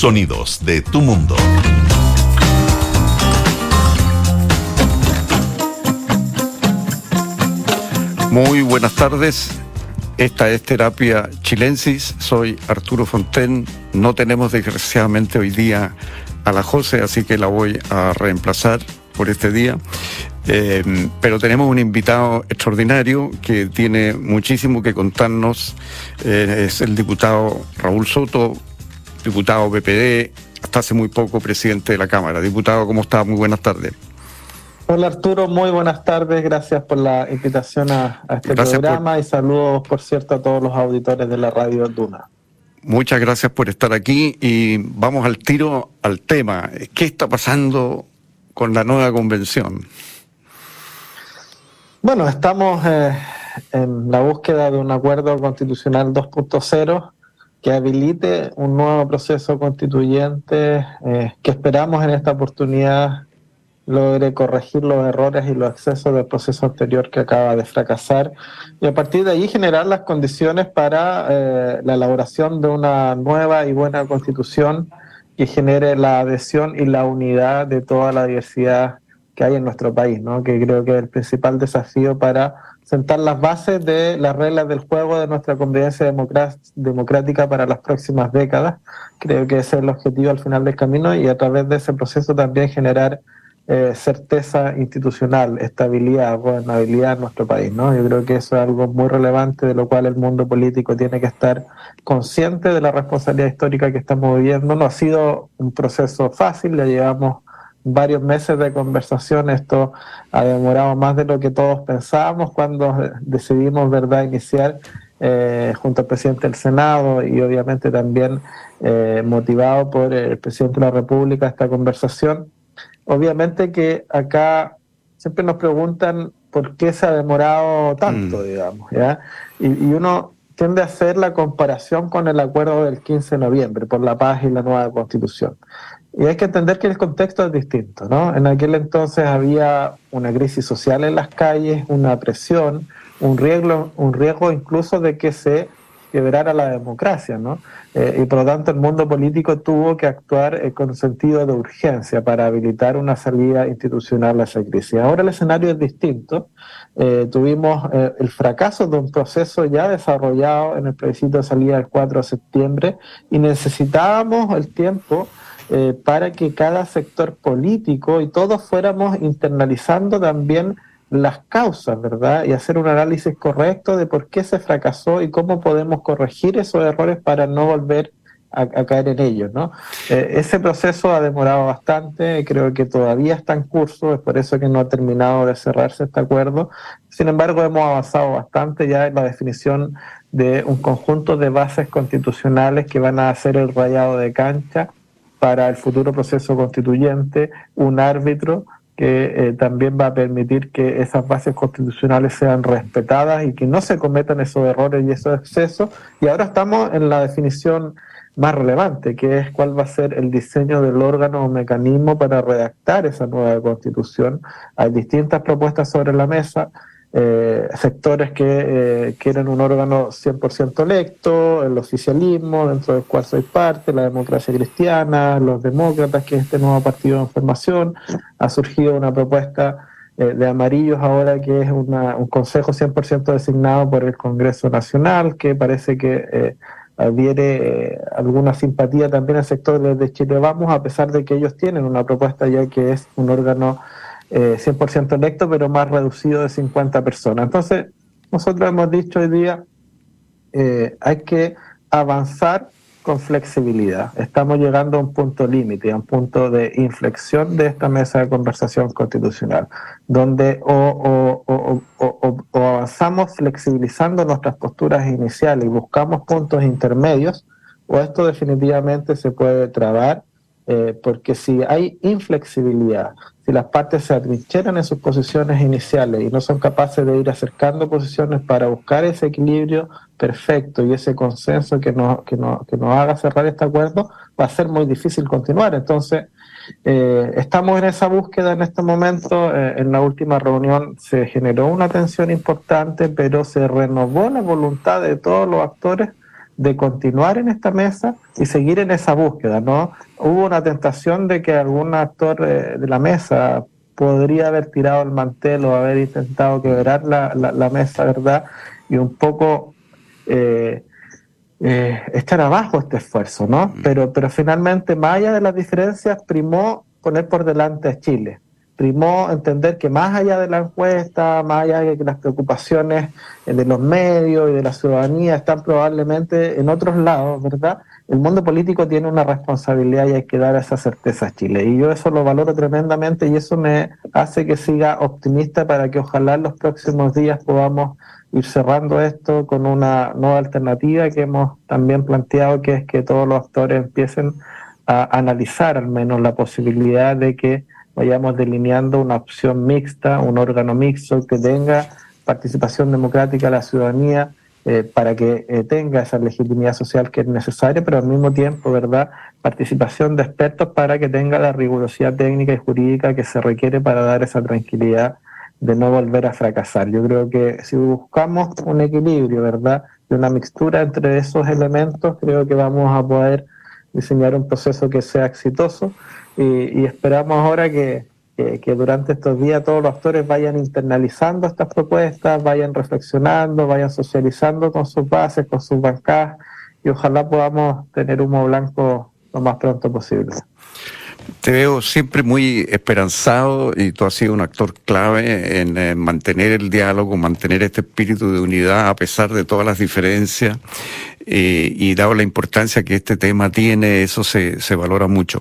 Sonidos de tu mundo. Muy buenas tardes. Esta es Terapia Chilensis. Soy Arturo Fonten. No tenemos desgraciadamente hoy día a la José, así que la voy a reemplazar por este día. Eh, pero tenemos un invitado extraordinario que tiene muchísimo que contarnos. Eh, es el diputado Raúl Soto, diputado PPD, hasta hace muy poco presidente de la Cámara. Diputado, ¿cómo está? Muy buenas tardes. Hola Arturo, muy buenas tardes. Gracias por la invitación a, este programa y saludos, por cierto, a todos los auditores de la radio Duna. Muchas gracias por estar aquí y vamos al tiro al tema. ¿Qué está pasando con la nueva convención? Bueno, estamos eh, en la búsqueda de un acuerdo constitucional 2.0 que habilite un nuevo proceso constituyente eh, que esperamos en esta oportunidad logre corregir los errores y los excesos del proceso anterior que acaba de fracasar y a partir de ahí generar las condiciones para eh, la elaboración de una nueva y buena constitución que genere la adhesión y la unidad de toda la diversidad que hay en nuestro país, ¿no? que creo que es el principal desafío para sentar las bases de las reglas del juego de nuestra convivencia democrática para las próximas décadas. Creo que ese es el objetivo al final del camino y a través de ese proceso también generar eh, certeza institucional, estabilidad, gobernabilidad en nuestro país. ¿no? Yo creo que eso es algo muy relevante de lo cual el mundo político tiene que estar consciente de la responsabilidad histórica que estamos viviendo. No ha sido un proceso fácil, ya llevamos varios meses de conversación. Esto ha demorado más de lo que todos pensábamos cuando decidimos verdad iniciar eh, junto al presidente del Senado y obviamente también eh, motivado por el presidente de la República esta conversación obviamente que acá siempre nos preguntan por qué se ha demorado tanto, mm. digamos, ¿ya? Y, uno tiende a hacer la comparación con el acuerdo del 15 de noviembre por la paz y la nueva constitución. Y hay que entender que el contexto es distinto, ¿no? En aquel entonces había una crisis social en las calles, una presión, un riesgo, un riesgo incluso de que se quebrara la democracia, ¿no? Eh, y por lo tanto el mundo político tuvo que actuar eh, con sentido de urgencia para habilitar una salida institucional a esa crisis. Ahora el escenario es distinto. Eh, tuvimos el fracaso de un proceso ya desarrollado en el plebiscito de salida del 4 de septiembre y necesitábamos el tiempo para que cada sector político y todos fuéramos internalizando también las causas, ¿verdad? Y hacer un análisis correcto de por qué se fracasó y cómo podemos corregir esos errores para no volver a, caer en ellos, ¿no? Eh, ese proceso ha demorado bastante, creo que todavía está en curso, es por eso que no ha terminado de cerrarse este acuerdo. Sin embargo, hemos avanzado bastante ya en la definición de un conjunto de bases constitucionales que van a hacer el rayado de cancha para el futuro proceso constituyente, un árbitro que eh, también va a permitir que esas bases constitucionales sean respetadas y que no se cometan esos errores y esos excesos. Y ahora estamos en la definición más relevante, que es cuál va a ser el diseño del órgano o mecanismo para redactar esa nueva constitución. Hay distintas propuestas sobre la mesa eh, sectores que eh, quieren un órgano 100% electo, el oficialismo, dentro del cual soy parte, la democracia cristiana, los demócratas, que es este nuevo partido de formación. Ha surgido una propuesta eh, de amarillos ahora que es un consejo 100% designado por el Congreso Nacional, que parece que eh, adhiere alguna simpatía también al sector de Chile Vamos, a pesar de que ellos tienen una propuesta ya que es un órgano 100% eh, electo, pero más reducido de 50 personas. Entonces, nosotros hemos dicho hoy día, eh, hay que avanzar con flexibilidad. Estamos llegando a un punto límite, a un punto de inflexión de esta mesa de conversación constitucional, donde o, avanzamos flexibilizando nuestras posturas iniciales y buscamos puntos intermedios, o esto definitivamente se puede trabar, eh, porque si hay inflexibilidad, si las partes se atrincheran en sus posiciones iniciales y no son capaces de ir acercando posiciones para buscar ese equilibrio perfecto y ese consenso que nos, que nos, que nos haga cerrar este acuerdo, va a ser muy difícil continuar. Entonces, eh, estamos en esa búsqueda en este momento. Eh, en la última reunión se generó una tensión importante, pero se renovó la voluntad de todos los actores de continuar en esta mesa y seguir en esa búsqueda, ¿no? Hubo una tentación de que algún actor eh, de la mesa podría haber tirado el mantel o haber intentado quebrar la, la, mesa, ¿verdad? Y un poco eh, eh, echar abajo este esfuerzo, ¿no? Mm. Pero, pero finalmente, más allá de las diferencias, primó poner por delante a Chile primó entender que más allá de la encuesta, más allá de que las preocupaciones de los medios y de la ciudadanía están probablemente en otros lados, ¿verdad? El mundo político tiene una responsabilidad y hay que dar esa certeza a Chile. Y yo eso lo valoro tremendamente y eso me hace que siga optimista para que ojalá en los próximos días podamos ir cerrando esto con una nueva alternativa que hemos también planteado, que es que todos los actores empiecen a analizar al menos la posibilidad de que vayamos delineando una opción mixta, un órgano mixto que tenga participación democrática de la ciudadanía eh, para que eh, tenga esa legitimidad social que es necesaria, pero al mismo tiempo, ¿verdad?, participación de expertos para que tenga la rigurosidad técnica y jurídica que se requiere para dar esa tranquilidad de no volver a fracasar. Yo creo que si buscamos un equilibrio, ¿verdad?, de una mixtura entre esos elementos, creo que vamos a poder diseñar un proceso que sea exitoso y, esperamos ahora que, durante estos días todos los actores vayan internalizando estas propuestas, vayan reflexionando, vayan socializando con sus bases, con sus bancadas y ojalá podamos tener humo blanco lo más pronto posible. Te veo siempre muy esperanzado y tú has sido un actor clave en, mantener el diálogo, mantener este espíritu de unidad a pesar de todas las diferencias eh, y dado la importancia que este tema tiene, eso se, se valora mucho.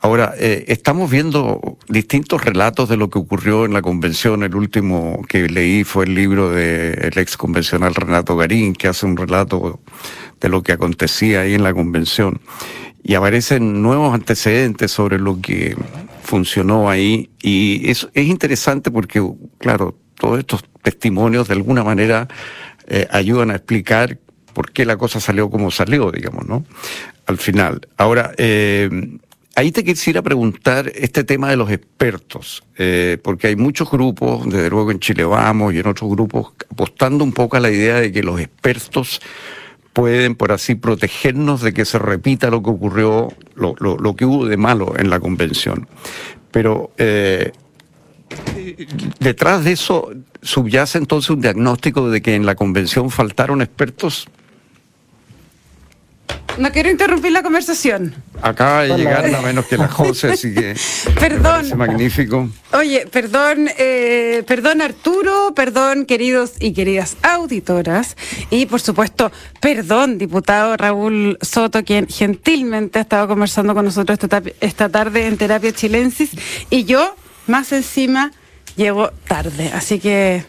Ahora, eh, estamos viendo distintos relatos de lo que ocurrió en la convención. El último que leí fue el libro del ex convencional Renato Garín, que hace un relato de lo que acontecía ahí en la convención y aparecen nuevos antecedentes sobre lo que funcionó ahí y eso es interesante porque, claro, todos estos testimonios de alguna manera eh, ayudan a explicar por qué la cosa salió como salió, digamos, ¿no? Al final. Ahora, eh, ahí te quisiera preguntar este tema de los expertos, eh, porque hay muchos grupos, desde luego en Chile Vamos y en otros grupos, apostando un poco a la idea de que los expertos pueden, por así, protegernos de que se repita lo que ocurrió, lo, lo, que hubo de malo en la convención. Pero eh, detrás de eso subyace entonces un diagnóstico de que en la convención faltaron expertos no quiero interrumpir la conversación. Acaba de llegar nada menos que la José, así que. perdón. magnífico. Oye, perdón, eh, perdón Arturo, perdón queridos y queridas auditoras. Y por supuesto, perdón, diputado Raúl Soto, quien gentilmente ha estado conversando con nosotros esta, esta tarde en Terapia Chilensis. Y yo, más encima, llego tarde. Así que.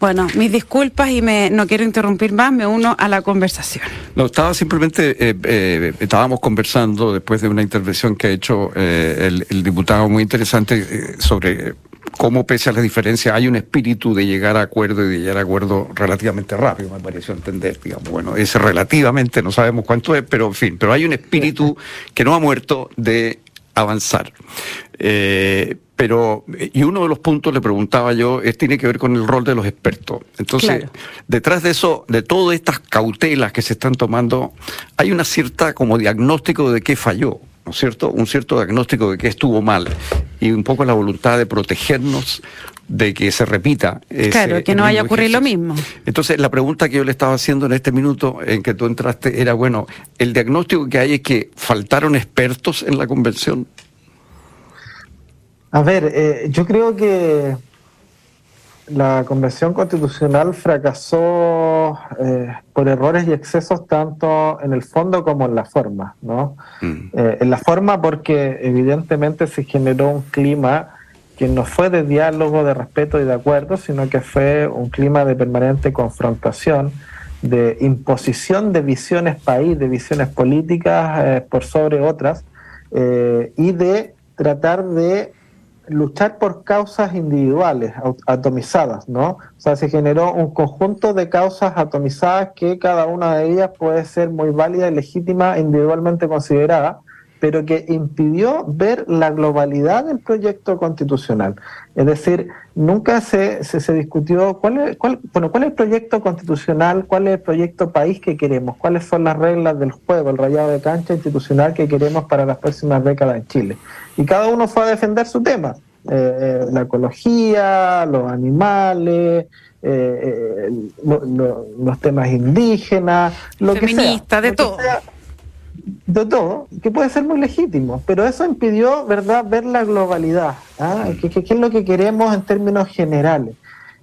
Bueno, mis disculpas y me, no quiero interrumpir más, me uno a la conversación. No, estaba simplemente, eh, eh, estábamos conversando después de una intervención que ha hecho eh, el, diputado muy interesante sobre cómo pese a la diferencia hay un espíritu de llegar a acuerdo y de llegar a acuerdo relativamente rápido, me pareció entender, digamos, bueno, es relativamente, no sabemos cuánto es, pero en fin, pero hay un espíritu que no ha muerto de avanzar. Pero, y uno de los puntos, le preguntaba yo, es, tiene que ver con el rol de los expertos. Entonces, detrás de eso, de todas estas cautelas que se están tomando, hay una cierta como diagnóstico de qué falló, ¿no es cierto? Un cierto diagnóstico de qué estuvo mal y un poco la voluntad de protegernos de que se repita. claro, que no vaya a ocurrir lo mismo. Entonces, la pregunta que yo le estaba haciendo en este minuto en que tú entraste era, bueno, el diagnóstico que hay es que faltaron expertos en la convención. A ver, eh, yo creo que la Convención Constitucional fracasó eh, por errores y excesos tanto en el fondo como en la forma, ¿no? Mm. Eh, en la forma porque evidentemente se generó un clima que no fue de diálogo, de respeto y de acuerdo, sino que fue un clima de permanente confrontación, de imposición de visiones país, de visiones políticas por sobre otras, y de tratar de luchar por causas individuales, atomizadas, ¿no? O sea, se generó un conjunto de causas atomizadas que cada una de ellas puede ser muy válida y legítima individualmente considerada, pero que impidió ver la globalidad del proyecto constitucional. Es decir, nunca se, se, discutió cuál es, cuál, bueno, cuál es el proyecto constitucional, cuál es el proyecto país que queremos, cuáles son las reglas del juego, el rayado de cancha institucional que queremos para las próximas décadas en Chile. Y cada uno fue a defender su tema. Eh, eh, la ecología, los animales, eh, los temas indígenas, lo que sea. de todo de todo, que puede ser muy legítimo, pero eso impidió, ¿verdad?, ver la globalidad, ¿ah? ¿Qué, es lo que queremos en términos generales,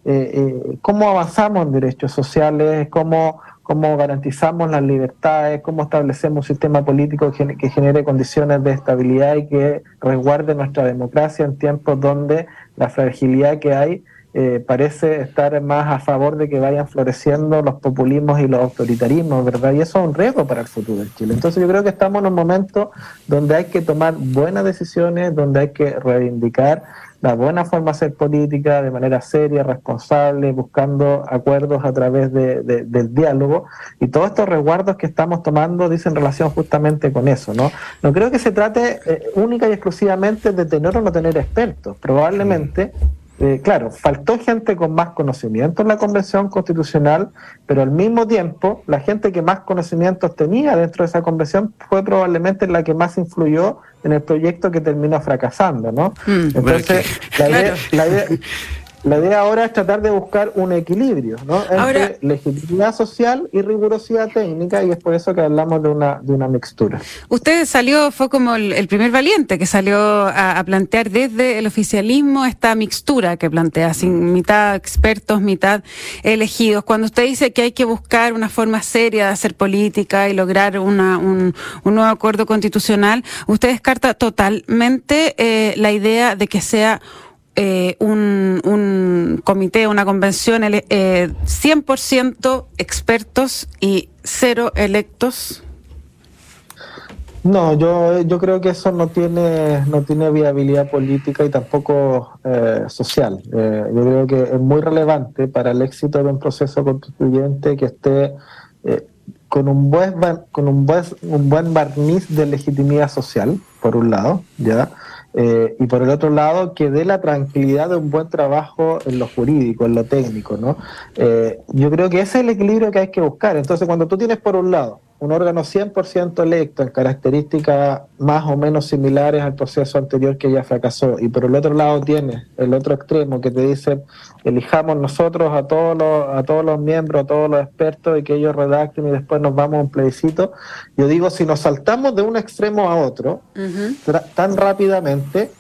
eh, eh, cómo avanzamos en derechos sociales, cómo, cómo garantizamos las libertades, cómo establecemos un sistema político que genere condiciones de estabilidad y que resguarde nuestra democracia en tiempos donde la fragilidad que hay eh, parece estar más a favor de que vayan floreciendo los populismos y los autoritarismos, ¿verdad? Y eso es un riesgo para el futuro de Chile. Entonces yo creo que estamos en un momento donde hay que tomar buenas decisiones, donde hay que reivindicar la buena forma de hacer política de manera seria, responsable, buscando acuerdos a través de, del diálogo. Y todos estos resguardos que estamos tomando dicen relación justamente con eso, ¿no? No creo que se trate eh, única y exclusivamente de tener o no tener expertos. Probablemente eh, claro, faltó gente con más conocimiento en la Convención Constitucional, pero al mismo tiempo la gente que más conocimientos tenía dentro de esa convención fue probablemente la que más influyó en el proyecto que terminó fracasando, ¿no? Mm. Entonces, la, idea, la idea ahora es tratar de buscar un equilibrio ¿no? entre legitimidad social y rigurosidad técnica y es por eso que hablamos de una, de una mixtura. Usted salió, fue como el, primer valiente que salió a, plantear desde el oficialismo esta mixtura que plantea, sin mitad expertos, mitad elegidos. Cuando usted dice que hay que buscar una forma seria de hacer política y lograr una, un, un nuevo acuerdo constitucional, usted descarta totalmente eh, la idea de que sea eh, un, comité, una convención eh, 100% expertos y cero electos? No, yo, yo creo que eso no tiene, no tiene viabilidad política y tampoco eh, social. Eh, yo creo que es muy relevante para el éxito de un proceso constituyente que esté con un buen con un buen, un buen barniz de legitimidad social, por un lado, ya eh, y por el otro lado, que dé la tranquilidad de un buen trabajo en lo jurídico, en lo técnico, ¿no? Eh, yo creo que ese es el equilibrio que hay que buscar. Entonces, cuando tú tienes por un lado un órgano 100% electo en características más o menos similares al proceso anterior que ya fracasó. Y por el otro lado tienes el otro extremo que te dice, elijamos nosotros a todos los, a todos los miembros, a todos los expertos y que ellos redacten y después nos vamos a un plebiscito. Yo digo, si nos saltamos de un extremo a otro tan rápidamente,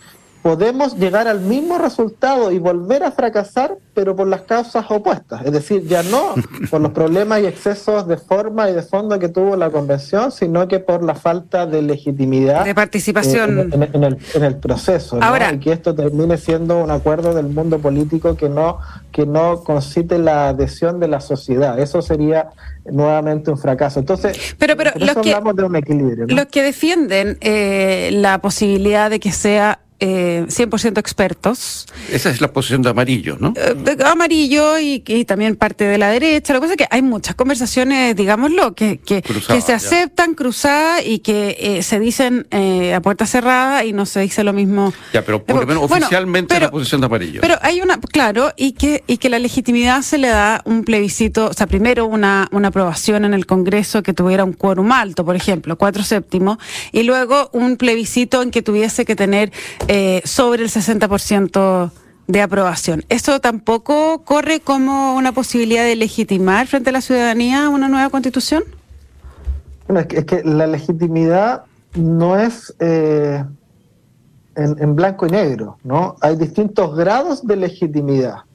podemos llegar al mismo resultado y volver a fracasar, pero por las causas opuestas. Es decir, ya no por los problemas y excesos de forma y de fondo que tuvo la convención, sino que por la falta de legitimidad. De participación. Eh, en, el, en, el, proceso. Ahora, Y que esto termine siendo un acuerdo del mundo político que no, que no concite la adhesión de la sociedad. Eso sería nuevamente un fracaso. Entonces, pero, pero los que, de un equilibrio. Los que defienden eh, la posibilidad de que sea eh, 100% expertos. Esa es la posición de amarillo, ¿no? Eh, amarillo y, también parte de la derecha. Lo que pasa es que hay muchas conversaciones, digámoslo, que, que, que se aceptan cruzadas y que eh, se dicen eh, a puerta cerrada y no se dice lo mismo. Ya, pero por lo menos oficialmente la posición de amarillo. Pero hay una, claro, y que, y que la legitimidad se le da un plebiscito, o sea, primero una, una aprobación en el Congreso que tuviera un quórum alto, por ejemplo, cuatro séptimos, y luego un plebiscito en que tuviese que tener eh, sobre el 60% de aprobación. ¿Eso tampoco corre como una posibilidad de legitimar frente a la ciudadanía una nueva constitución? Bueno, es que, la legitimidad no es eh, en, blanco y negro, ¿no? Hay distintos grados de legitimidad.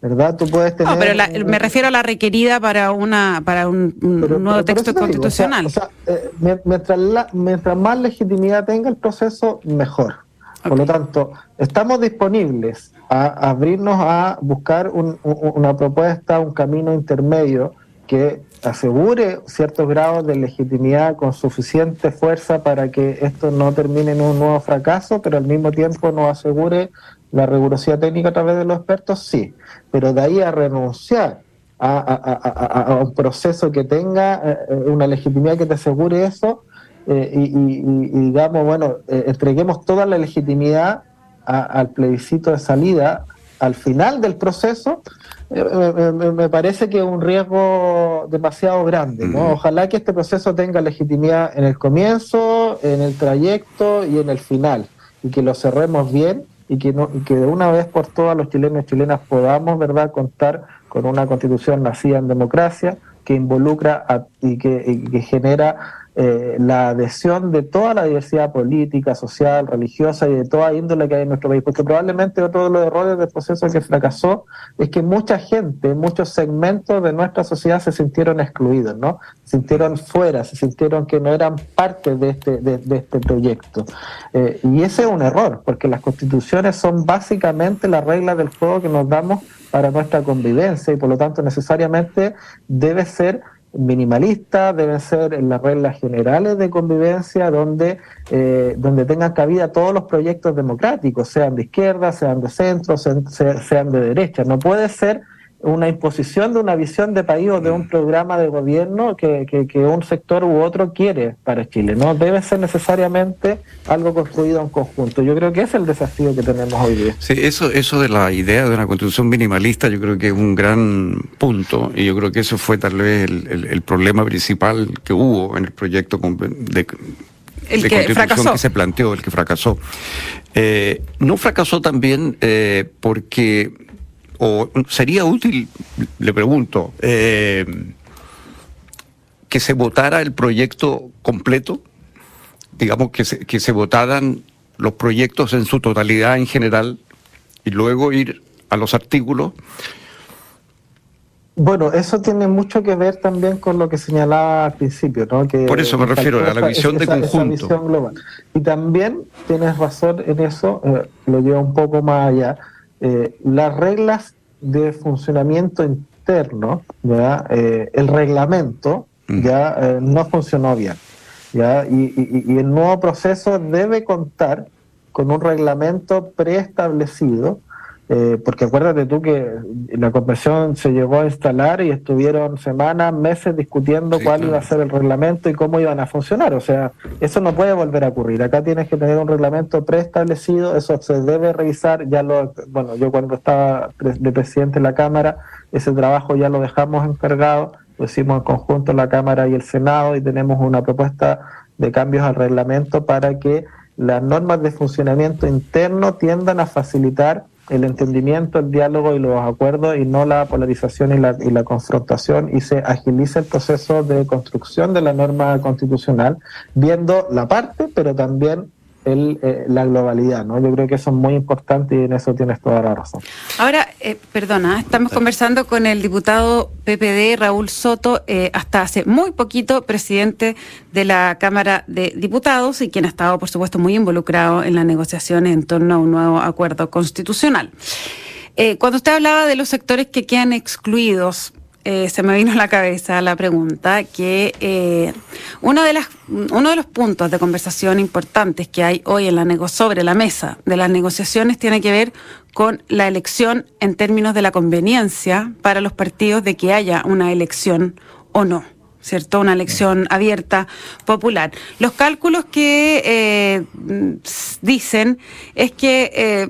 ¿verdad? Tú puedes tener... No, pero me refiero a la requerida para una para un, nuevo texto constitucional. Eh, mientras, mientras más legitimidad tenga el proceso, mejor. Por lo tanto, estamos disponibles a abrirnos a buscar una propuesta, un camino intermedio que asegure ciertos grados de legitimidad con suficiente fuerza para que esto no termine en un nuevo fracaso, pero al mismo tiempo nos asegure la rigurosidad técnica a través de los expertos, sí. Pero de ahí a renunciar a, un proceso que tenga eh, una legitimidad que te asegure eso, eh, y, digamos, bueno, eh, entreguemos toda la legitimidad al plebiscito de salida al final del proceso, eh, me, parece que es un riesgo demasiado grande. ¿no? Ojalá que este proceso tenga legitimidad en el comienzo, en el trayecto y en el final, y que lo cerremos bien y que, no, y que de una vez por todas los chilenos y chilenas podamos verdad contar con una constitución nacida en democracia que involucra y, que, y que genera eh, la adhesión de toda la diversidad política, social, religiosa y de toda índole que hay en nuestro país, porque probablemente otro de los errores del proceso que fracasó es que mucha gente, muchos segmentos de nuestra sociedad se sintieron excluidos, ¿no? Se sintieron fuera, se sintieron que no eran parte de este, de, este proyecto. Eh, y ese es un error, porque las constituciones son básicamente las reglas del juego que nos damos para nuestra convivencia y por lo tanto necesariamente debe ser minimalista, deben ser en las reglas generales de convivencia donde, eh, donde tengan cabida todos los proyectos democráticos, sean de izquierda, sean de centro, sean, sean de derecha. No puede ser una imposición de una visión de país o de un mm. programa de gobierno que, que, un sector u otro quiere para Chile. No debe ser necesariamente algo construido en conjunto. Yo creo que ese es el desafío que tenemos hoy día. Sí, eso, eso de la idea de una constitución minimalista, yo creo que es un gran punto y yo creo que eso fue tal vez el, el, problema principal que hubo en el proyecto de, el que fracasó. que se planteó, el que fracasó. Eh, no fracasó también eh, porque o sería útil, le pregunto, eh, que se votara el proyecto completo, digamos que se, que se votaran los proyectos en su totalidad en general y luego ir a los artículos. Bueno, eso tiene mucho que ver también con lo que señalaba al principio, ¿no? Que Por eso me refiero a la visión de conjunto. global. Y también tienes razón en eso, eh, lo lleva un poco más allá. Eh, las reglas de funcionamiento interno, ¿ya? Eh, el reglamento mm. ya eh, no funcionó bien. ¿ya? Y, y, el nuevo proceso debe contar con un reglamento preestablecido eh, porque acuérdate tú que la convención se llegó a instalar y estuvieron semanas, meses discutiendo cuál iba a ser el reglamento y cómo iban a funcionar. O sea, eso no puede volver a ocurrir. Acá tienes que tener un reglamento preestablecido, eso se debe revisar. Ya lo, bueno, yo cuando estaba de presidente de la Cámara, ese trabajo ya lo dejamos encargado, lo hicimos en conjunto la Cámara y el Senado y tenemos una propuesta de cambios al reglamento para que las normas de funcionamiento interno tiendan a facilitar el entendimiento, el diálogo y los acuerdos y no la polarización y la, y la confrontación y se agiliza el proceso de construcción de la norma constitucional viendo la parte, pero también el, eh, la globalidad, ¿no? Yo creo que eso es muy importante y en eso tienes toda la razón. Ahora, eh, perdona, estamos conversando con el diputado PPD Raúl Soto, eh, hasta hace muy poquito presidente de la Cámara de Diputados y quien ha estado, por supuesto, muy involucrado en las negociaciones en torno a un nuevo acuerdo constitucional. cuando usted hablaba de los sectores que quedan excluidos, eh, se me vino a la cabeza la pregunta que eh, uno, de las, uno de los puntos de conversación importantes que hay hoy en la sobre la mesa de las negociaciones tiene que ver con la elección en términos de la conveniencia para los partidos de que haya una elección o no. ¿cierto? Una elección abierta, popular. Los cálculos que eh, dicen es que eh,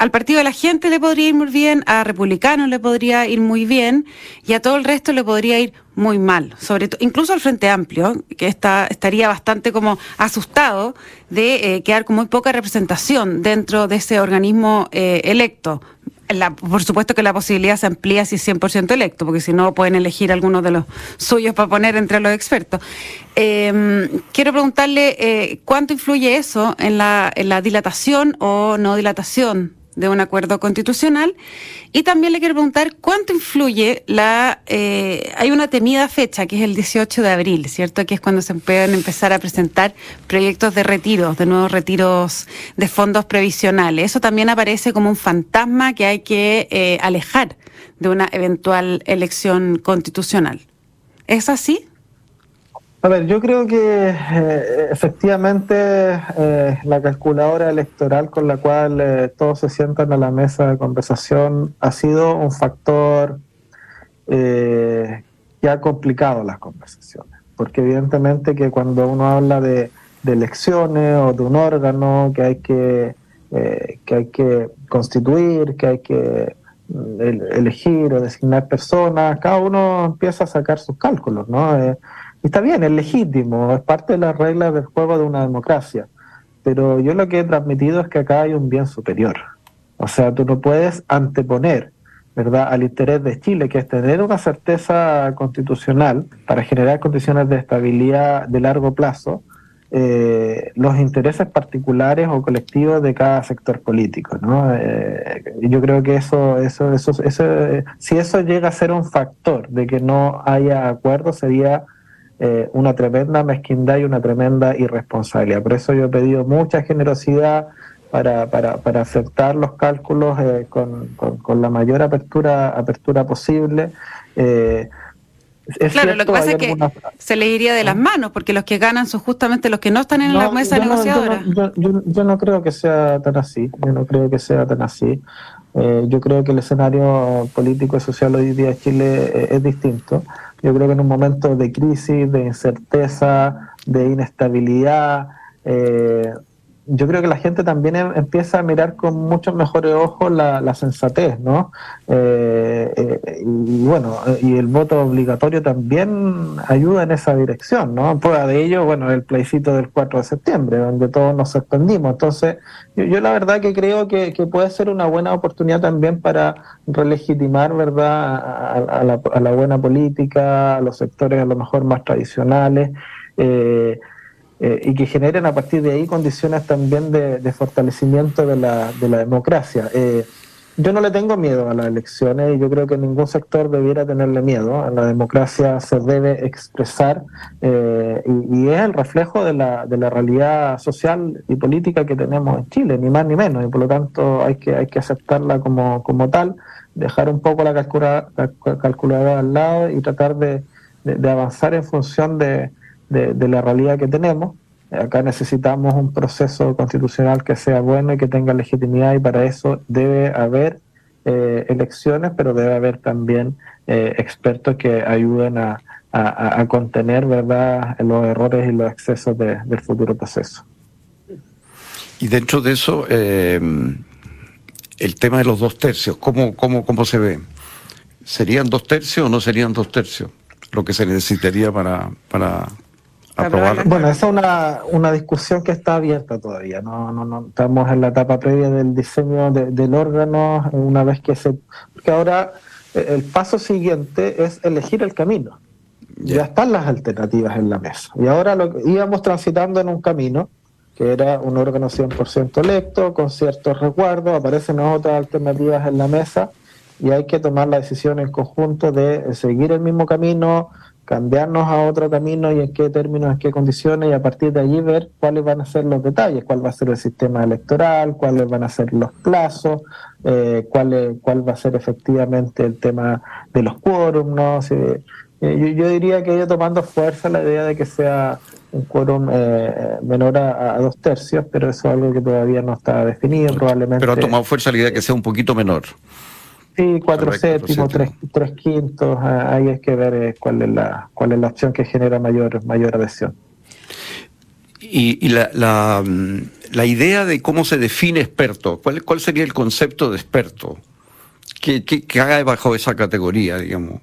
al partido de la gente le podría ir muy bien, a republicanos le podría ir muy bien y a todo el resto le podría ir muy mal, sobre todo, incluso al Frente Amplio, que está, estaría bastante como asustado de eh, quedar con muy poca representación dentro de ese organismo eh, electo. por supuesto que la posibilidad se amplía si es 100% electo, porque si no pueden elegir algunos de los suyos para poner entre los expertos. Em, quiero preguntarle eh, cuánto influye eso la, en la dilatación o no dilatación de un acuerdo constitucional. Y también le quiero preguntar cuánto influye la... Eh, hay una temida fecha, que es el 18 de abril, ¿cierto? Que es cuando se pueden empezar a presentar proyectos de retiros, de nuevos retiros de fondos previsionales. Eso también aparece como un fantasma que hay que eh, alejar de una eventual elección constitucional. ¿Es así? A ver, yo creo que eh, efectivamente eh, la calculadora electoral con la cual eh, todos se sientan a la mesa de conversación ha sido un factor que ha complicado las conversaciones. porque evidentemente que cuando uno habla de, elecciones o de un órgano que hay que, eh, que hay que constituir, que hay que mm, elegir o designar personas, cada uno empieza a sacar sus cálculos, ¿no? Eh, y está bien, es legítimo, es parte de las reglas del juego de una democracia, pero yo lo que he transmitido es que acá hay un bien superior. O sea, tú no puedes anteponer ¿verdad? al interés de Chile, que es tener una certeza constitucional para generar condiciones de estabilidad de largo plazo, eh, los intereses particulares o colectivos de cada sector político. ¿no? Eh, yo creo que eso, eso, eso, eso, si eso llega a ser un factor de que no haya acuerdo, sería eh, una tremenda mezquindad y una tremenda irresponsabilidad. Por eso yo he pedido mucha generosidad para, para, para aceptar los cálculos eh, con, con, la mayor apertura, apertura posible. Eh, claro, lo que pasa es que se le iría de las ¿Mm? manos, porque los que ganan son justamente los que no están en la mesa negociadora. yo, yo, no creo que sea tan así, yo no creo que sea tan así. Eh, yo creo que el escenario político y social hoy día en Chile es distinto. Yo creo que en un momento de crisis, de incerteza, de inestabilidad, eh, yo creo que la gente también em, empieza a mirar con muchos mejores ojos la, sensatez, ¿no? Eh, eh, y bueno, y el voto obligatorio también ayuda en esa dirección, ¿no? Prueba de ello, bueno, el plebiscito del 4 de septiembre, donde todos nos sorprendimos. Entonces, yo, la verdad que creo que, puede ser una buena oportunidad también para relegitimar, ¿verdad?, a, la, a la, buena política, a los sectores a lo mejor más tradicionales. Eh, eh, y que generen a partir de ahí condiciones también de, fortalecimiento de la, de la democracia. Eh, yo no le tengo miedo a las elecciones y yo creo que ningún sector debiera tenerle miedo. A la democracia se debe expresar eh, y, es el reflejo de la, de la realidad social y política que tenemos en Chile, ni más ni menos, y por lo tanto hay que, hay que aceptarla como, tal, dejar un poco la, calculadora al lado y tratar de avanzar en función de, de, la realidad que tenemos. Acá necesitamos un proceso constitucional que sea bueno y que tenga legitimidad y para eso debe haber eh, elecciones, pero debe haber también eh, expertos que ayuden a, contener ¿verdad? los errores y los excesos del futuro proceso. Y dentro de eso, eh, el tema de los dos tercios, ¿cómo, cómo, ¿cómo se ve? ¿Serían dos tercios o no serían dos tercios? Lo que se necesitaría para, para bueno, esa es una, una, discusión que está abierta todavía. No, no, no estamos en la etapa previa del diseño del órgano. Una vez que se, porque ahora eh, el paso siguiente es elegir el camino. Ya están las alternativas en la mesa. Y ahora lo, íbamos transitando en un camino que era un órgano 100% electo, con ciertos resguardos, aparecen otras alternativas en la mesa y hay que tomar la decisión en conjunto de seguir el mismo camino, cambiarnos a otro camino y en qué términos, en qué condiciones y a partir de allí ver cuáles van a ser los detalles, cuál va a ser el sistema electoral, cuáles van a ser los plazos, eh, cuál, cuál va a ser efectivamente el tema de los quórum, ¿no? Eh, yo, diría que ido tomando fuerza la idea de que sea un quórum eh, menor a, dos tercios, pero eso es algo que todavía no está definido, probablemente. Pero ha tomado fuerza la idea de que sea un poquito menor. Sí, cuatro séptimos, tres, tres, quintos, ah, ahí hay que ver eh, cuál es la cuál es la opción que genera mayor mayor adhesión. Y, la, la, mm, la, idea de cómo se define experto, ¿cuál, cuál sería el concepto de experto? ¿Qué, qué, haga bajo esa categoría, digamos?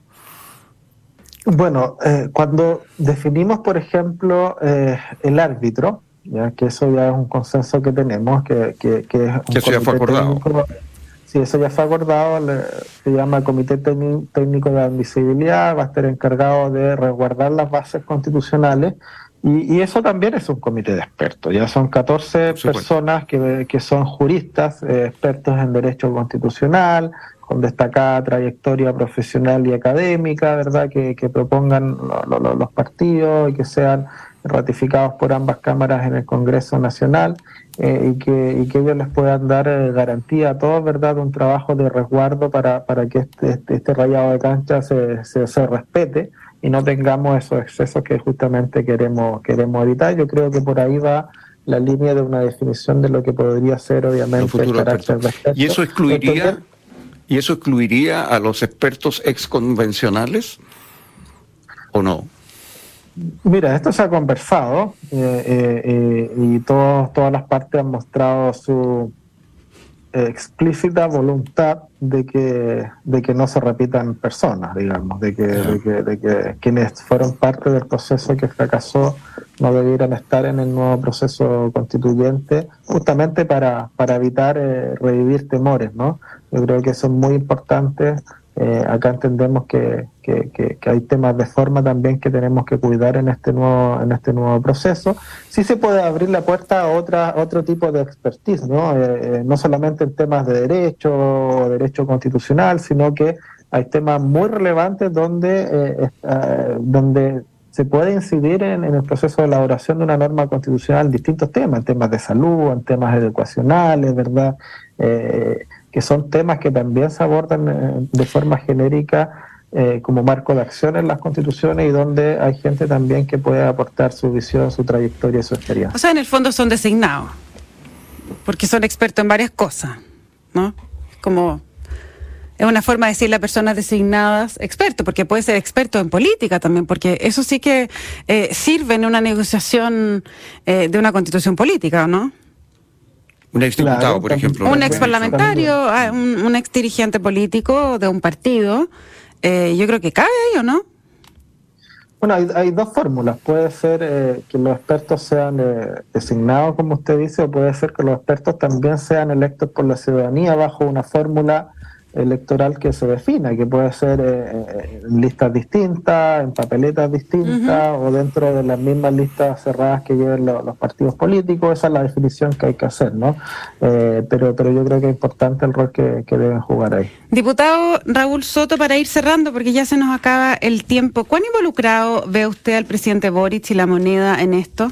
Bueno, eh, cuando definimos, por ejemplo, eh, el árbitro, ya que eso ya es un consenso que tenemos, que, que, que es un que fue acordado. Sí, eso ya fue acordado, se llama Comité Técnico de Admisibilidad, va a estar encargado de resguardar las bases constitucionales y, eso también es un comité de expertos, ya son 14 personas que, que, son juristas, eh, expertos en derecho constitucional, con destacada trayectoria profesional y académica, ¿verdad? Que, que propongan los partidos y que sean ratificados por ambas cámaras en el Congreso Nacional eh, y, que, y que ellos les puedan dar eh, garantía a todos, ¿verdad?, un trabajo de resguardo para, para que este, este, este rayado de cancha se, se, respete y no tengamos esos excesos que justamente queremos, queremos evitar. Yo creo que por ahí va la línea de una definición de lo que podría ser, obviamente, el carácter de ¿Y eso excluiría, ¿Y eso excluiría a los expertos exconvencionales o no? Mira, esto se ha conversado eh, y todas las partes han mostrado su explícita voluntad de que, de que no se repitan personas, digamos, de que, de que, quienes fueron parte del proceso que fracasó no debieran estar en el nuevo proceso constituyente, justamente para, para evitar eh, revivir temores, ¿no? Yo creo que eso es muy importante eh, acá entendemos que, hay temas de forma también que tenemos que cuidar en este nuevo en este nuevo proceso. Sí se puede abrir la puerta a otra otro tipo de expertise, no, eh, eh, no solamente en temas de derecho o derecho constitucional, sino que hay temas muy relevantes donde donde se puede incidir en, en, el proceso de elaboración de una norma constitucional en distintos temas, en temas de salud, en temas educacionales, ¿verdad? Que son temas que también se abordan eh, de forma genérica eh, como marco de acción en las constituciones y donde hay gente también que puede aportar su visión, su trayectoria y su experiencia. O sea, en el fondo son designados, porque son expertos en varias cosas, ¿no? Como es una forma de decirle a personas designadas expertos, porque puede ser experto en política también, porque eso sí que eh, sirve en una negociación de una constitución política, ¿no? Un ex diputado, por ejemplo. Un ex parlamentario, ah, un, ex dirigente político de un partido. Eh, yo creo que cabe ahí, ¿o no? Bueno, hay, dos fórmulas. Puede ser eh, que los expertos sean eh, designados, como usted dice, o puede ser que los expertos también sean electos por la ciudadanía bajo una fórmula electoral que se defina, que puede ser eh, en listas distintas, en papeletas distintas o dentro de las mismas listas cerradas que lleven los partidos políticos. Esa es la definición que hay que hacer, ¿no? Eh, pero, pero yo creo que es importante el rol que, deben jugar ahí. Diputado Raúl Soto, para ir cerrando, porque ya se nos acaba el tiempo, ¿cuán involucrado ve usted al presidente Boric y la moneda en esto?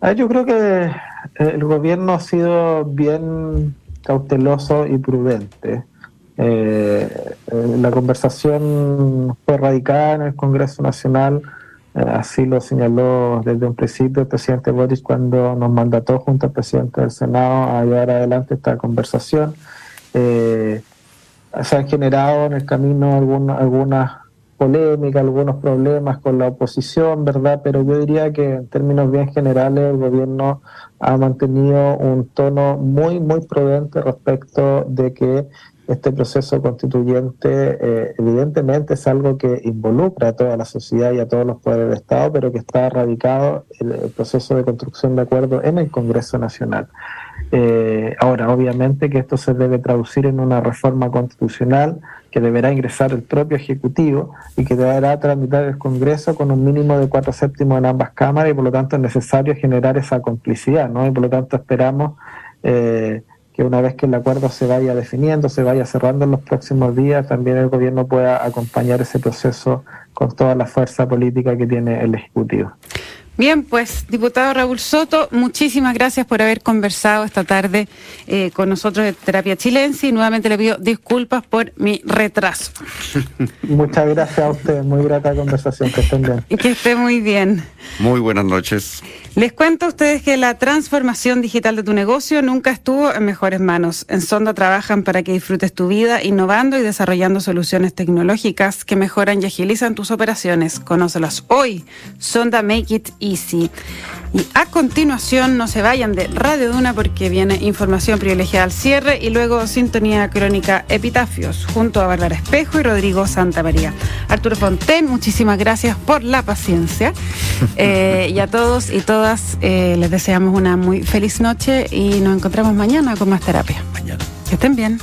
Ah, yo creo que el gobierno ha sido bien cauteloso y prudente. Eh, eh, la conversación fue radicada en el Congreso Nacional, eh, así lo señaló desde un principio el presidente Boris cuando nos mandató junto al presidente del Senado a llevar adelante esta conversación. se han generado en el camino algunas polémicas, algunos problemas con la oposición, ¿verdad? Pero yo diría que en términos bien generales el gobierno ha mantenido un tono muy, muy prudente respecto de que este proceso constituyente eh, evidentemente es algo que involucra a toda la sociedad y a todos los poderes del Estado, pero que está radicado el, el proceso de construcción de acuerdo en el Congreso Nacional. Eh, ahora, obviamente que esto se debe traducir en una reforma constitucional que deberá ingresar el propio Ejecutivo y que deberá tramitar el Congreso con un mínimo de cuatro séptimos en ambas cámaras y por lo tanto es necesario generar esa complicidad, ¿no? Y por lo tanto esperamos eh, que una vez que el acuerdo se vaya definiendo, se vaya cerrando en los próximos días, también el gobierno pueda acompañar ese proceso con toda la fuerza política que tiene el Ejecutivo. Bien, pues diputado Raúl Soto, muchísimas gracias por haber conversado esta tarde eh, con nosotros de Terapia Chilense y nuevamente le pido disculpas por mi retraso. Muchas gracias a usted, muy grata conversación, que estén bien. Que esté muy bien. Muy buenas noches. Les cuento a ustedes que la transformación digital de tu negocio nunca estuvo en mejores manos. En Sonda trabajan para que disfrutes tu vida innovando y desarrollando soluciones tecnológicas que mejoran y agilizan tus operaciones. Conócelas hoy. Sonda Make It Easy. Y a continuación, no se vayan de Radio Duna porque viene información privilegiada al cierre y luego sintonía crónica Epitafios junto a Bárbara Espejo y Rodrigo Santa María. Arturo Fonten, muchísimas gracias por la paciencia. Eh, y a todos y todas eh, les deseamos una muy feliz noche y nos encontramos mañana con más terapia. Mañana. Que estén bien.